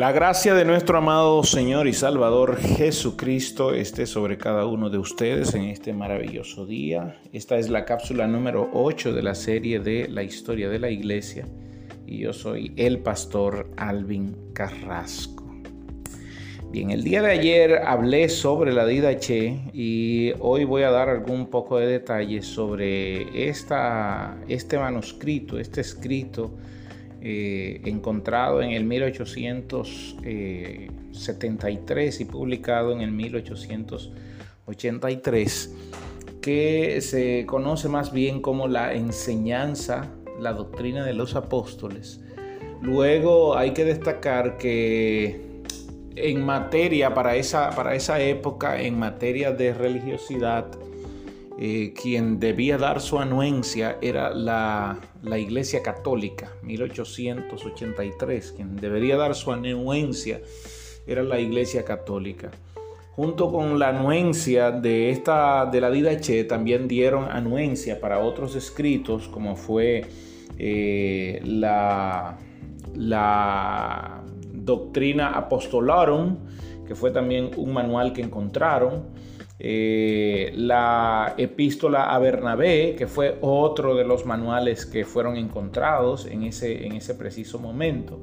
La gracia de nuestro amado Señor y Salvador Jesucristo esté sobre cada uno de ustedes en este maravilloso día. Esta es la cápsula número 8 de la serie de la historia de la iglesia y yo soy el pastor Alvin Carrasco. Bien, el día de ayer hablé sobre la Didache y hoy voy a dar algún poco de detalles sobre esta, este manuscrito, este escrito eh, encontrado en el 1873 y publicado en el 1883, que se conoce más bien como la enseñanza, la doctrina de los apóstoles. Luego hay que destacar que en materia, para esa, para esa época, en materia de religiosidad, eh, quien debía dar su anuencia era la, Iglesia Católica, 1883, quien debería dar su anuencia era la Iglesia Católica. Junto con la anuencia de, esta, de la Didache, también dieron anuencia para otros escritos, como fue eh, la, la Doctrina Apostolarum, que fue también un manual que encontraron. Eh, la epístola a Bernabé, que fue otro de los manuales que fueron encontrados en ese, en ese preciso momento.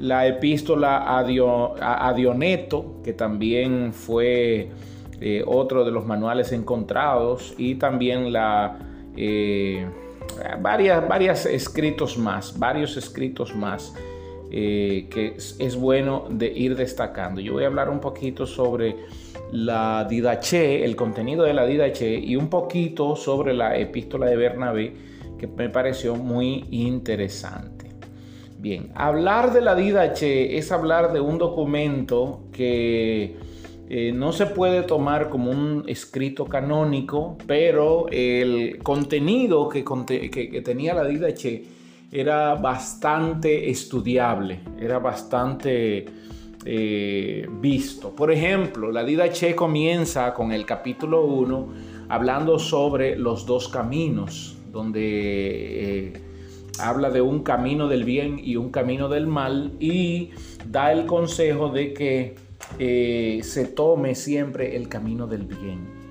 La epístola a, Dioneto, que también fue eh, otro de los manuales encontrados, y también la... Eh, varias, varias escritos más, varios escritos más que es, bueno de ir destacando. Yo voy a hablar un poquito sobre la Didache, el contenido de la Didache y un poquito sobre la epístola de Bernabé que me pareció muy interesante. Bien, hablar de la Didache es hablar de un documento que eh, no se puede tomar como un escrito canónico, pero el contenido que, que tenía la Didache era bastante estudiable, era bastante eh, visto. Por ejemplo, la Che comienza con el capítulo 1 hablando sobre los dos caminos, donde eh, habla de un camino del bien y un camino del mal y da el consejo de que eh, se tome siempre el camino del bien.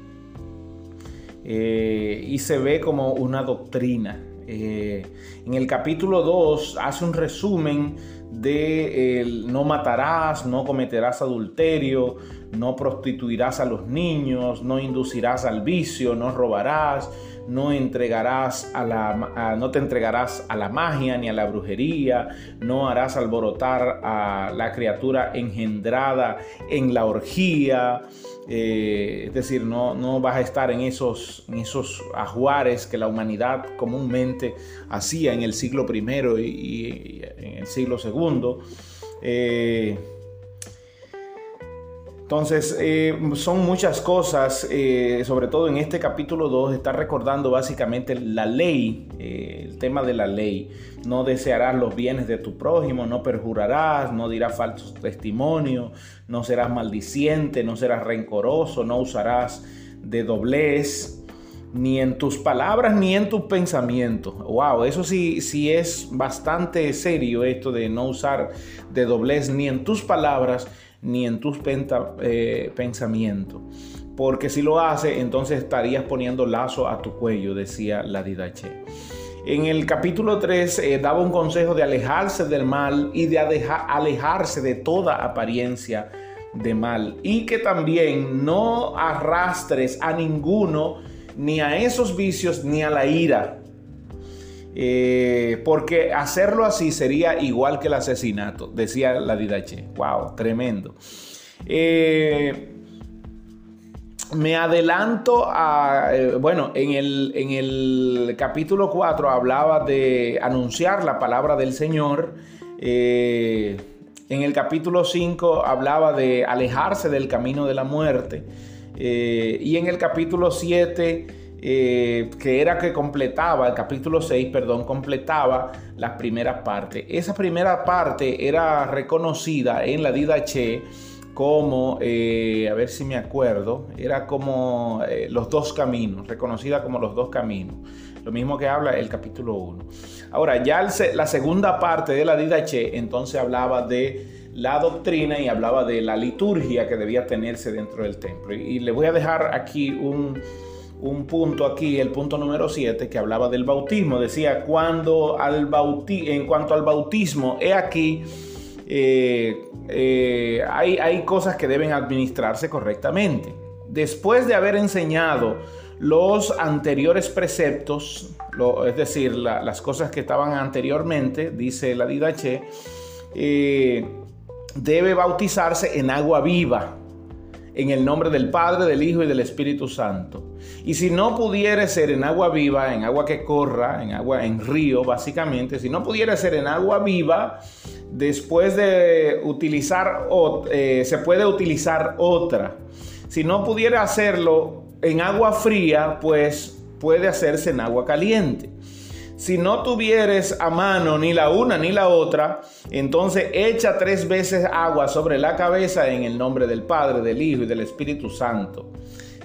y se ve como una doctrina. En el capítulo 2 hace un resumen de no matarás, no cometerás adulterio, no prostituirás a los niños, no inducirás al vicio, no robarás, no entregarás a la no te entregarás a la magia ni a la brujería, no harás alborotar a la criatura engendrada en la orgía. Eh, es decir, no, no, vas a estar en esos, en esos ajuares que la humanidad comúnmente hacía en el siglo I y, en el siglo II. Eh, entonces, eh, son muchas cosas, eh, sobre todo en este capítulo 2, está recordando básicamente la ley, eh, el tema de la ley. No desearás los bienes de tu prójimo, no perjurarás, no dirás falsos testimonios, no serás maldiciente, no serás rencoroso, no usarás de doblez, ni en tus palabras ni en tus pensamientos. Wow, eso sí, sí es bastante serio esto de no usar de doblez ni en tus palabras ni en tus eh, pensamientos. Porque si lo hace, entonces estarías poniendo lazo a tu cuello, decía la Didache. En el capítulo 3 eh, daba un consejo de alejarse del mal y de alejarse de toda apariencia de mal. Y que también no arrastres a ninguno, ni a esos vicios, ni a la ira, eh, porque hacerlo así sería igual que el asesinato, decía la Didache. Wow, tremendo. Eh, me adelanto a, eh, bueno, en el, en el, capítulo 4 hablaba de anunciar la palabra del Señor. en el capítulo 5 hablaba de alejarse del camino de la muerte. y en el capítulo 7 eh, que era que completaba, el capítulo 6, perdón, completaba las primeras partes. Esa primera parte era reconocida en la Didache como, eh, a ver si me acuerdo, era como eh, los dos caminos, reconocida como los dos caminos. Lo mismo que habla el capítulo 1. Ahora, ya la segunda parte de la Didache entonces hablaba de la doctrina y hablaba de la liturgia que debía tenerse dentro del templo. Y, le voy a dejar aquí un, punto aquí, el punto número 7, que hablaba del bautismo. Decía, cuando al en cuanto al bautismo, he aquí, eh, eh, hay, hay cosas que deben administrarse correctamente. Después de haber enseñado los anteriores preceptos, es decir, las cosas que estaban anteriormente, dice la Didache, eh, debe bautizarse en agua viva, en el nombre del Padre, del Hijo y del Espíritu Santo. Y si no pudiera ser en agua viva, en agua que corra, en agua en río, básicamente, si no pudiera ser en agua viva, después de utilizar, eh, se puede utilizar otra. Si no pudiera hacerlo en agua fría, pues puede hacerse en agua caliente. Si no tuvieres a mano ni la una ni la otra, entonces echa tres veces agua sobre la cabeza en el nombre del Padre, del Hijo y del Espíritu Santo.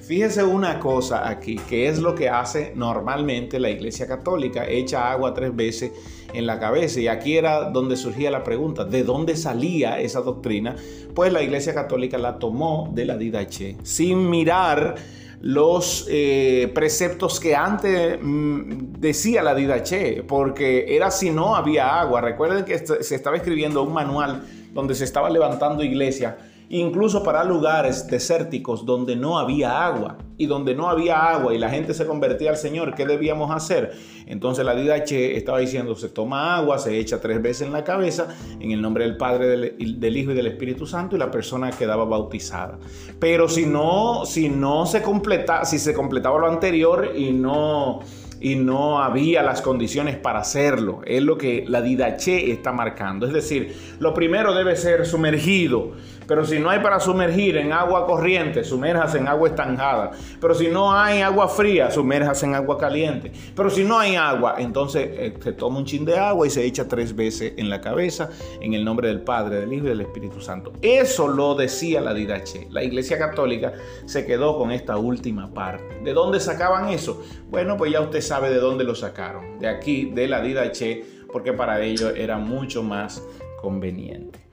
Fíjese una cosa aquí, que es lo que hace normalmente la Iglesia Católica, echa agua tres veces en la cabeza. Y aquí era donde surgía la pregunta, ¿de dónde salía esa doctrina? Pues la Iglesia Católica la tomó de la Didache, sin mirar los eh, preceptos que antes mm, decía la Didache, porque era si no había agua. Recuerden que se estaba escribiendo un manual donde se estaba levantando iglesia incluso para lugares desérticos donde no había agua y donde no había agua y la gente se convertía al Señor, ¿qué debíamos hacer? Entonces la Didache estaba diciendo, se toma agua, se echa tres veces en la cabeza en el nombre del Padre, del, Hijo y del Espíritu Santo y la persona quedaba bautizada. Pero si no, si no se completa, si se completaba lo anterior y no y no había las condiciones para hacerlo. Es lo que la Didache está marcando. Es decir, lo primero debe ser sumergido. Pero si no hay para sumergir en agua corriente, sumerjas en agua estancada. Pero si no hay agua fría, sumerjas en agua caliente. Pero si no hay agua, entonces eh, se toma un chin de agua y se echa tres veces en la cabeza en el nombre del Padre, del Hijo y del Espíritu Santo. Eso lo decía la Didache. La Iglesia Católica se quedó con esta última parte. ¿De dónde sacaban eso? Bueno, pues ya usted sabe de dónde lo sacaron. De aquí, de la Didache, porque para ellos era mucho más conveniente.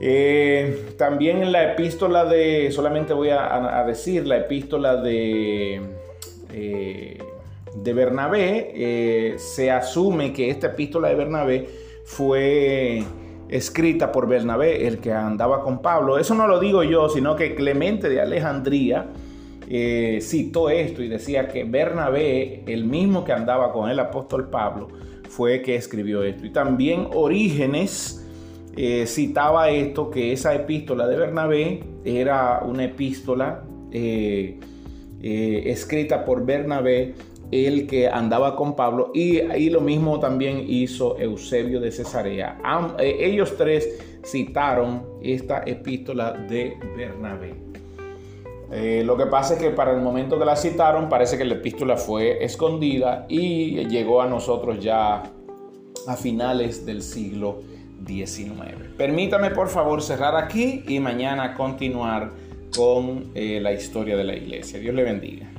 Eh, también en la epístola de, solamente voy a, decir, la epístola de, eh, de Bernabé, eh, se asume que esta epístola de Bernabé fue escrita por Bernabé, el que andaba con Pablo. Eso no lo digo yo, sino que Clemente de Alejandría citó esto y decía que Bernabé, el mismo que andaba con el apóstol Pablo, fue que escribió esto. Y también Orígenes, eh, citaba esto, que esa epístola de Bernabé era una epístola eh, eh, escrita por Bernabé, el que andaba con Pablo, y, ahí lo mismo también hizo Eusebio de Cesarea. ellos tres citaron esta epístola de Bernabé. lo que pasa es que para el momento que la citaron parece que la epístola fue escondida y llegó a nosotros ya a finales del siglo 19. Permítame por favor cerrar aquí y mañana continuar con eh, la historia de la iglesia. Dios le bendiga.